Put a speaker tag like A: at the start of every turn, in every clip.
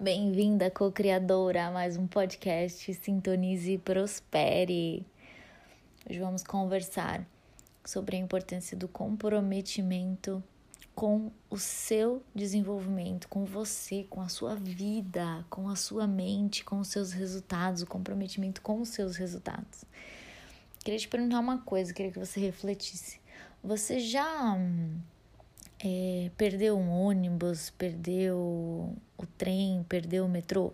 A: Bem-vinda, co-criadora, a mais um podcast Sintonize e Prospere. Hoje vamos conversar sobre a importância do comprometimento com o seu desenvolvimento, com você, com a sua vida, com a sua mente, com os seus resultados, o comprometimento com os seus resultados. Queria te perguntar uma coisa, queria que você refletisse. Você já é, perdeu um ônibus, perdeu o trem, perdeu o metrô?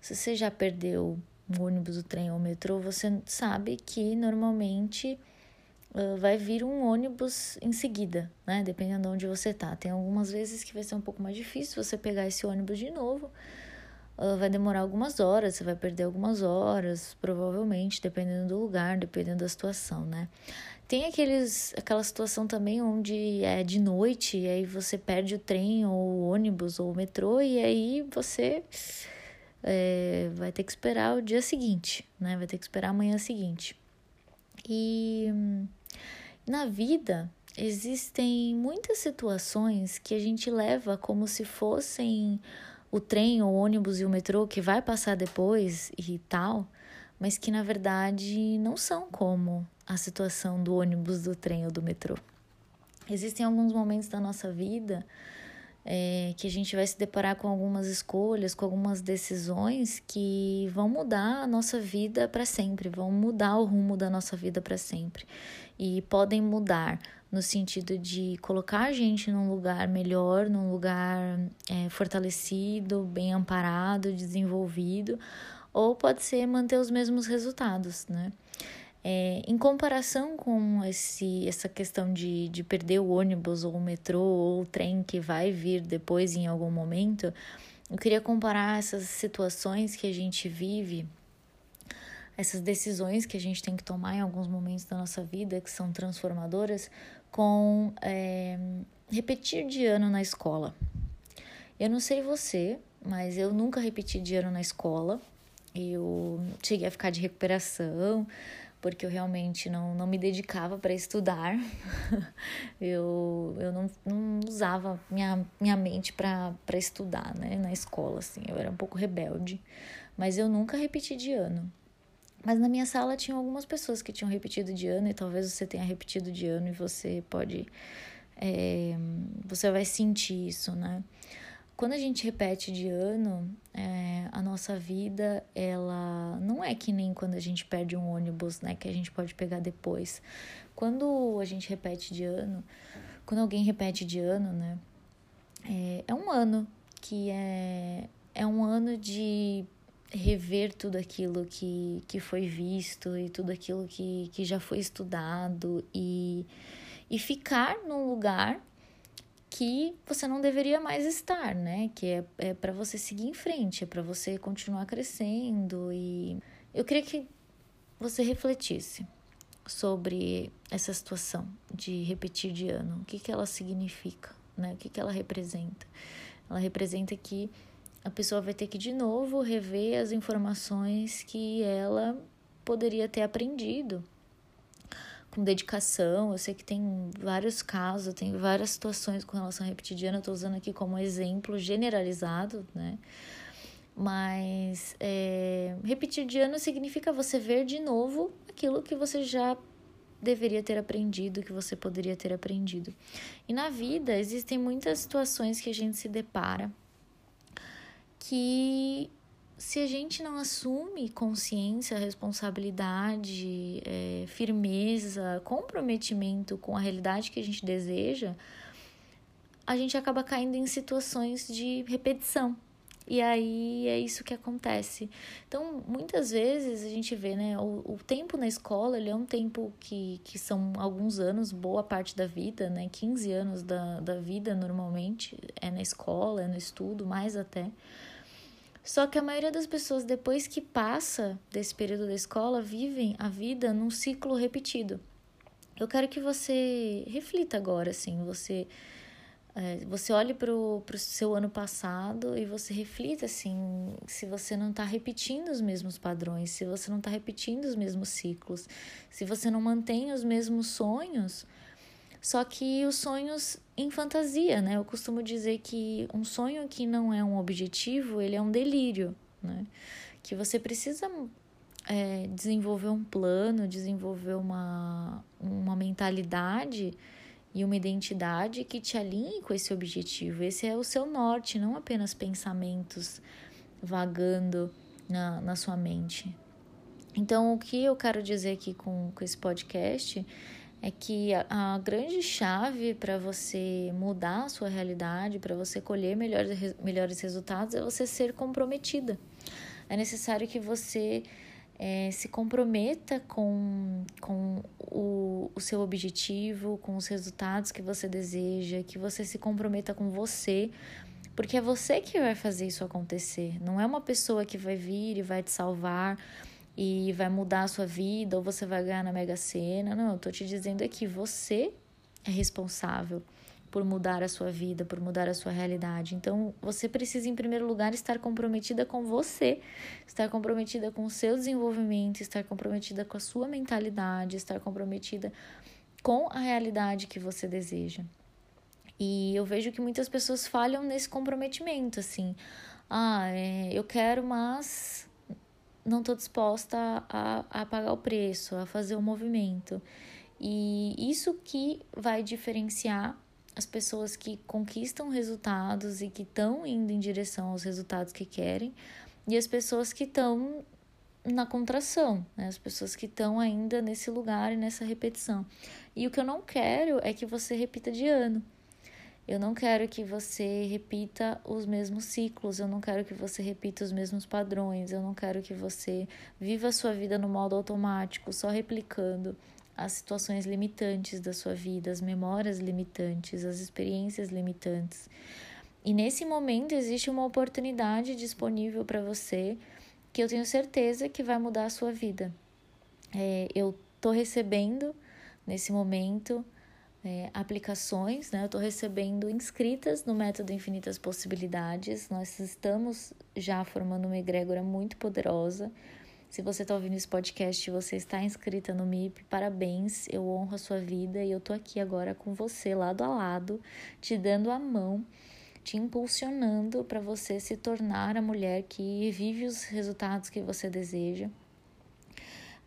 A: Se você já perdeu um ônibus, o trem ou o metrô, você sabe que normalmente uh, vai vir um ônibus em seguida, né? Dependendo de onde você tá. Tem algumas vezes que vai ser um pouco mais difícil você pegar esse ônibus de novo. Vai demorar algumas horas, você vai perder algumas horas, provavelmente, dependendo do lugar, dependendo da situação, né? Tem aqueles, aquela situação também onde é de noite e aí você perde o trem ou o ônibus ou o metrô e aí você é, vai ter que esperar o dia seguinte, né? Vai ter que esperar a manhã seguinte. E na vida existem muitas situações que a gente leva como se fossem o trem, o ônibus e o metrô que vai passar depois e tal, mas que na verdade não são como a situação do ônibus, do trem ou do metrô. Existem alguns momentos da nossa vida é, que a gente vai se deparar com algumas escolhas, com algumas decisões que vão mudar a nossa vida para sempre, vão mudar o rumo da nossa vida para sempre. E podem mudar no sentido de colocar a gente num lugar melhor, num lugar é, fortalecido, bem amparado, desenvolvido, ou pode ser manter os mesmos resultados, né? É, em comparação com esse, essa questão de, de perder o ônibus ou o metrô ou o trem que vai vir depois em algum momento, eu queria comparar essas situações que a gente vive, essas decisões que a gente tem que tomar em alguns momentos da nossa vida que são transformadoras, com é, repetir de ano na escola. Eu não sei você, mas eu nunca repeti de ano na escola. Eu cheguei a ficar de recuperação, porque eu realmente não, não me dedicava para estudar. eu eu não, não usava minha, minha mente para estudar, né, na escola, assim. Eu era um pouco rebelde, mas eu nunca repeti de ano. Mas na minha sala tinha algumas pessoas que tinham repetido de ano, e talvez você tenha repetido de ano e você pode. É, você vai sentir isso, né? Quando a gente repete de ano, é, a nossa vida, ela não é que nem quando a gente perde um ônibus, né? Que a gente pode pegar depois. Quando a gente repete de ano, quando alguém repete de ano, né? É, é um ano que é, é um ano de rever tudo aquilo que, que foi visto e tudo aquilo que, que já foi estudado e, e ficar num lugar que você não deveria mais estar, né? Que é, é para você seguir em frente, é para você continuar crescendo. E eu queria que você refletisse sobre essa situação de repetir de ano. O que, que ela significa, né? O que, que ela representa? Ela representa que a pessoa vai ter que de novo rever as informações que ela poderia ter aprendido com dedicação. Eu sei que tem vários casos, tem várias situações com relação a repetidiano, eu estou usando aqui como exemplo generalizado, né? Mas é, significa você ver de novo aquilo que você já deveria ter aprendido, que você poderia ter aprendido. E na vida existem muitas situações que a gente se depara que se a gente não assume consciência, responsabilidade, é, firmeza, comprometimento com a realidade que a gente deseja, a gente acaba caindo em situações de repetição. E aí é isso que acontece. Então, muitas vezes a gente vê, né? O, o tempo na escola, ele é um tempo que, que são alguns anos, boa parte da vida, né? 15 anos da, da vida normalmente é na escola, é no estudo, mais até. Só que a maioria das pessoas, depois que passa desse período da escola, vivem a vida num ciclo repetido. Eu quero que você reflita agora, assim, você é, você olhe para o seu ano passado e você reflita assim, se você não está repetindo os mesmos padrões, se você não está repetindo os mesmos ciclos, se você não mantém os mesmos sonhos, só que os sonhos em fantasia, né? Eu costumo dizer que um sonho que não é um objetivo, ele é um delírio, né? Que você precisa é, desenvolver um plano, desenvolver uma, uma mentalidade e uma identidade que te alinhe com esse objetivo. Esse é o seu norte, não apenas pensamentos vagando na, na sua mente. Então, o que eu quero dizer aqui com, com esse podcast é que a, a grande chave para você mudar a sua realidade, para você colher melhores, melhores resultados, é você ser comprometida. É necessário que você é, se comprometa com, com o, o seu objetivo, com os resultados que você deseja, que você se comprometa com você, porque é você que vai fazer isso acontecer. Não é uma pessoa que vai vir e vai te salvar e vai mudar a sua vida ou você vai ganhar na Mega Sena. Não, eu tô te dizendo é que você é responsável por mudar a sua vida, por mudar a sua realidade. Então, você precisa, em primeiro lugar, estar comprometida com você, estar comprometida com o seu desenvolvimento, estar comprometida com a sua mentalidade, estar comprometida com a realidade que você deseja. E eu vejo que muitas pessoas falham nesse comprometimento, assim. Ah, é, eu quero, mas não estou disposta a, a pagar o preço, a fazer o movimento. E isso que vai diferenciar as pessoas que conquistam resultados e que estão indo em direção aos resultados que querem, e as pessoas que estão na contração, né? as pessoas que estão ainda nesse lugar e nessa repetição. E o que eu não quero é que você repita de ano. Eu não quero que você repita os mesmos ciclos, eu não quero que você repita os mesmos padrões, eu não quero que você viva a sua vida no modo automático, só replicando as situações limitantes da sua vida, as memórias limitantes, as experiências limitantes. E nesse momento existe uma oportunidade disponível para você que eu tenho certeza que vai mudar a sua vida. É, eu estou recebendo nesse momento é, aplicações, né? Eu estou recebendo inscritas no método Infinitas Possibilidades. Nós estamos já formando uma egrégora muito poderosa se você está ouvindo esse podcast e você está inscrita no MIP, parabéns, eu honro a sua vida e eu tô aqui agora com você, lado a lado, te dando a mão, te impulsionando para você se tornar a mulher que vive os resultados que você deseja.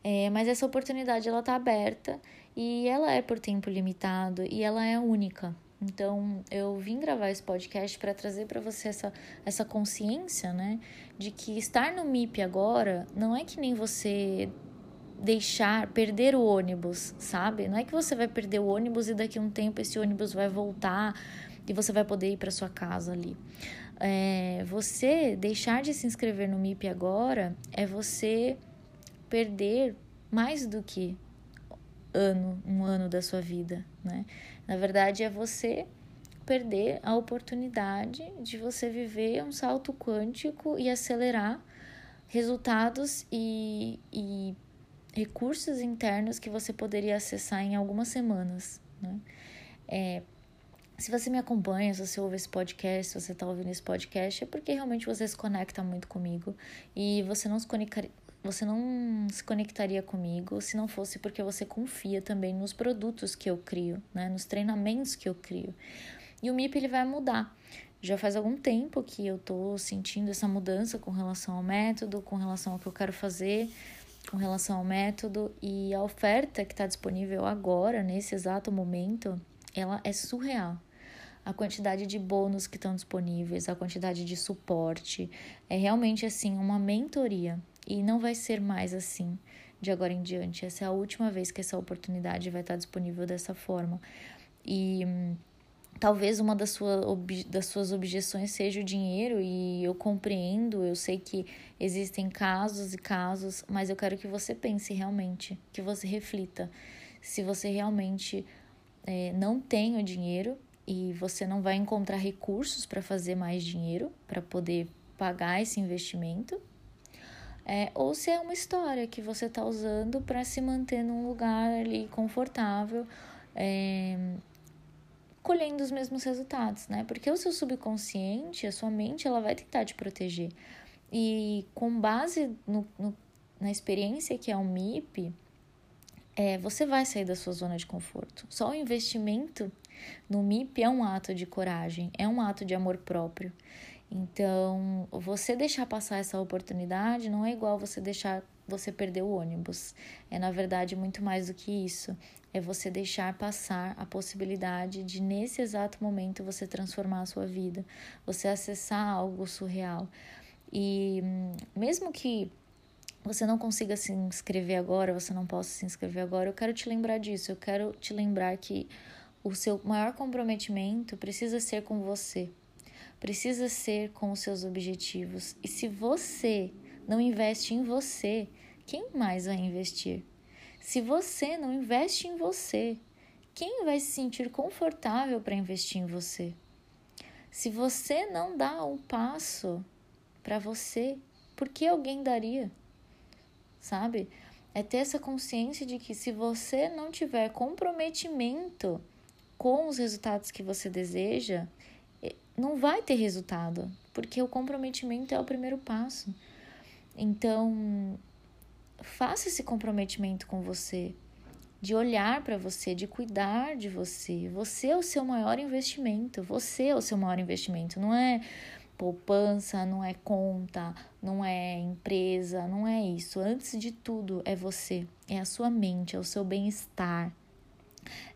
A: É, mas essa oportunidade ela está aberta e ela é por tempo limitado e ela é única. Então, eu vim gravar esse podcast para trazer para você essa, essa consciência, né? De que estar no MIP agora não é que nem você deixar, perder o ônibus, sabe? Não é que você vai perder o ônibus e daqui a um tempo esse ônibus vai voltar e você vai poder ir para sua casa ali. É, você deixar de se inscrever no MIP agora é você perder mais do que ano, um ano da sua vida, né? Na verdade, é você perder a oportunidade de você viver um salto quântico e acelerar resultados e, e recursos internos que você poderia acessar em algumas semanas. Né? É, se você me acompanha, se você ouve esse podcast, se você está ouvindo esse podcast, é porque realmente você se conecta muito comigo e você não se conectaria, você não se conectaria comigo se não fosse porque você confia também nos produtos que eu crio, né? nos treinamentos que eu crio. E o MIP ele vai mudar. Já faz algum tempo que eu tô sentindo essa mudança com relação ao método, com relação ao que eu quero fazer, com relação ao método e a oferta que está disponível agora, nesse exato momento, ela é surreal. A quantidade de bônus que estão disponíveis, a quantidade de suporte, é realmente assim uma mentoria e não vai ser mais assim de agora em diante. Essa é a última vez que essa oportunidade vai estar disponível dessa forma. E talvez uma das, sua, das suas objeções seja o dinheiro, e eu compreendo, eu sei que existem casos e casos, mas eu quero que você pense realmente, que você reflita se você realmente é, não tem o dinheiro e você não vai encontrar recursos para fazer mais dinheiro, para poder pagar esse investimento, é, ou se é uma história que você está usando para se manter num lugar ali confortável, é, colhendo os mesmos resultados, né? Porque o seu subconsciente, a sua mente, ela vai tentar te proteger. E com base no, no, na experiência que é o MIP, é, você vai sair da sua zona de conforto. Só o investimento no MIP é um ato de coragem, é um ato de amor próprio. Então, você deixar passar essa oportunidade não é igual você deixar você perder o ônibus. É na verdade muito mais do que isso. É você deixar passar a possibilidade de nesse exato momento você transformar a sua vida, você acessar algo surreal. E mesmo que você não consiga se inscrever agora, você não possa se inscrever agora, eu quero te lembrar disso. Eu quero te lembrar que o seu maior comprometimento precisa ser com você precisa ser com os seus objetivos. E se você não investe em você, quem mais vai investir? Se você não investe em você, quem vai se sentir confortável para investir em você? Se você não dá um passo para você, por que alguém daria? Sabe? É ter essa consciência de que se você não tiver comprometimento com os resultados que você deseja, não vai ter resultado, porque o comprometimento é o primeiro passo. Então, faça esse comprometimento com você, de olhar para você, de cuidar de você. Você é o seu maior investimento, você é o seu maior investimento, não é poupança, não é conta, não é empresa, não é isso. Antes de tudo, é você, é a sua mente, é o seu bem-estar,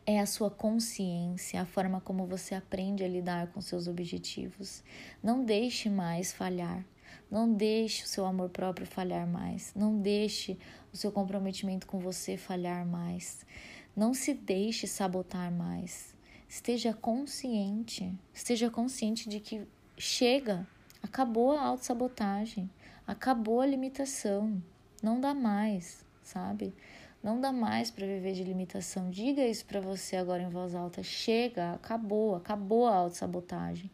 A: é a sua consciência, a forma como você aprende a lidar com seus objetivos. Não deixe mais falhar. Não deixe o seu amor próprio falhar mais. Não deixe o seu comprometimento com você falhar mais. Não se deixe sabotar mais. Esteja consciente. Esteja consciente de que chega. Acabou a autossabotagem. Acabou a limitação. Não dá mais, sabe? Não dá mais para viver de limitação. Diga isso para você agora em voz alta. Chega, acabou, acabou a autossabotagem.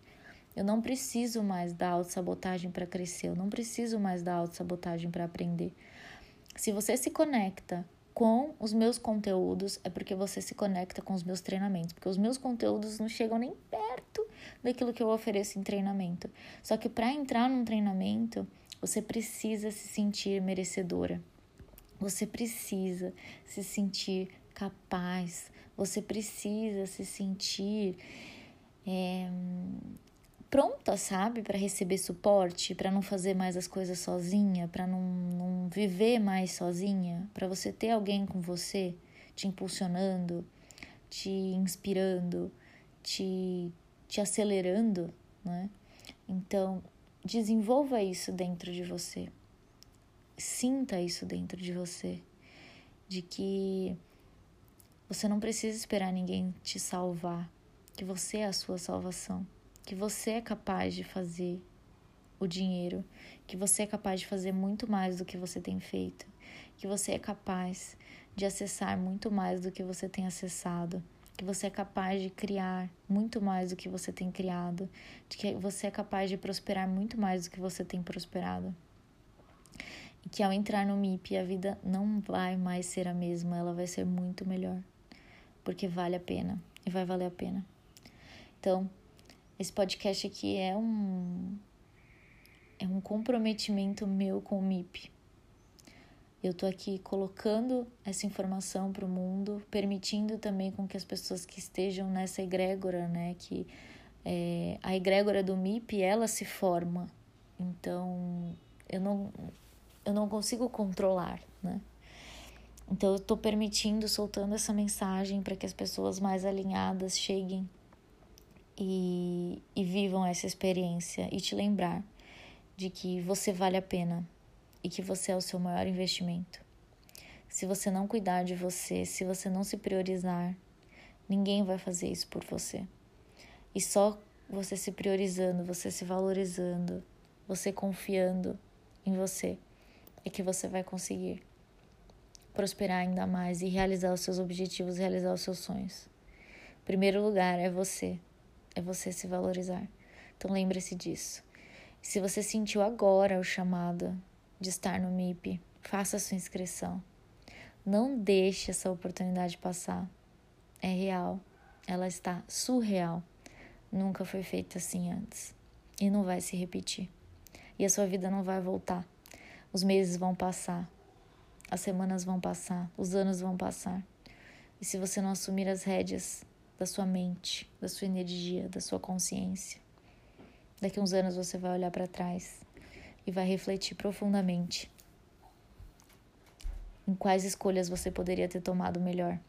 A: Eu não preciso mais da autossabotagem para crescer, eu não preciso mais da autossabotagem para aprender. Se você se conecta com os meus conteúdos, é porque você se conecta com os meus treinamentos, porque os meus conteúdos não chegam nem perto daquilo que eu ofereço em treinamento. Só que para entrar num treinamento, você precisa se sentir merecedora. Você precisa se sentir capaz, você precisa se sentir é, pronta, sabe, para receber suporte, para não fazer mais as coisas sozinha, para não, não viver mais sozinha, para você ter alguém com você te impulsionando, te inspirando, te, te acelerando, né? Então, desenvolva isso dentro de você. Sinta isso dentro de você, de que você não precisa esperar ninguém te salvar, que você é a sua salvação, que você é capaz de fazer o dinheiro, que você é capaz de fazer muito mais do que você tem feito, que você é capaz de acessar muito mais do que você tem acessado, que você é capaz de criar muito mais do que você tem criado, de que você é capaz de prosperar muito mais do que você tem prosperado e que ao entrar no MIP a vida não vai mais ser a mesma, ela vai ser muito melhor, porque vale a pena e vai valer a pena. Então, esse podcast aqui é um é um comprometimento meu com o MIP. Eu tô aqui colocando essa informação para o mundo, permitindo também com que as pessoas que estejam nessa egrégora, né, que é, a egrégora do MIP, ela se forma. Então, eu não eu não consigo controlar, né? Então eu estou permitindo, soltando essa mensagem para que as pessoas mais alinhadas cheguem e, e vivam essa experiência e te lembrar de que você vale a pena e que você é o seu maior investimento. Se você não cuidar de você, se você não se priorizar, ninguém vai fazer isso por você. E só você se priorizando, você se valorizando, você confiando em você, é que você vai conseguir prosperar ainda mais e realizar os seus objetivos, realizar os seus sonhos. Primeiro lugar é você, é você se valorizar. Então lembre-se disso. Se você sentiu agora o chamado de estar no MIP, faça a sua inscrição. Não deixe essa oportunidade passar. É real, ela está surreal. Nunca foi feita assim antes e não vai se repetir e a sua vida não vai voltar. Os meses vão passar, as semanas vão passar, os anos vão passar. E se você não assumir as rédeas da sua mente, da sua energia, da sua consciência, daqui a uns anos você vai olhar para trás e vai refletir profundamente em quais escolhas você poderia ter tomado melhor.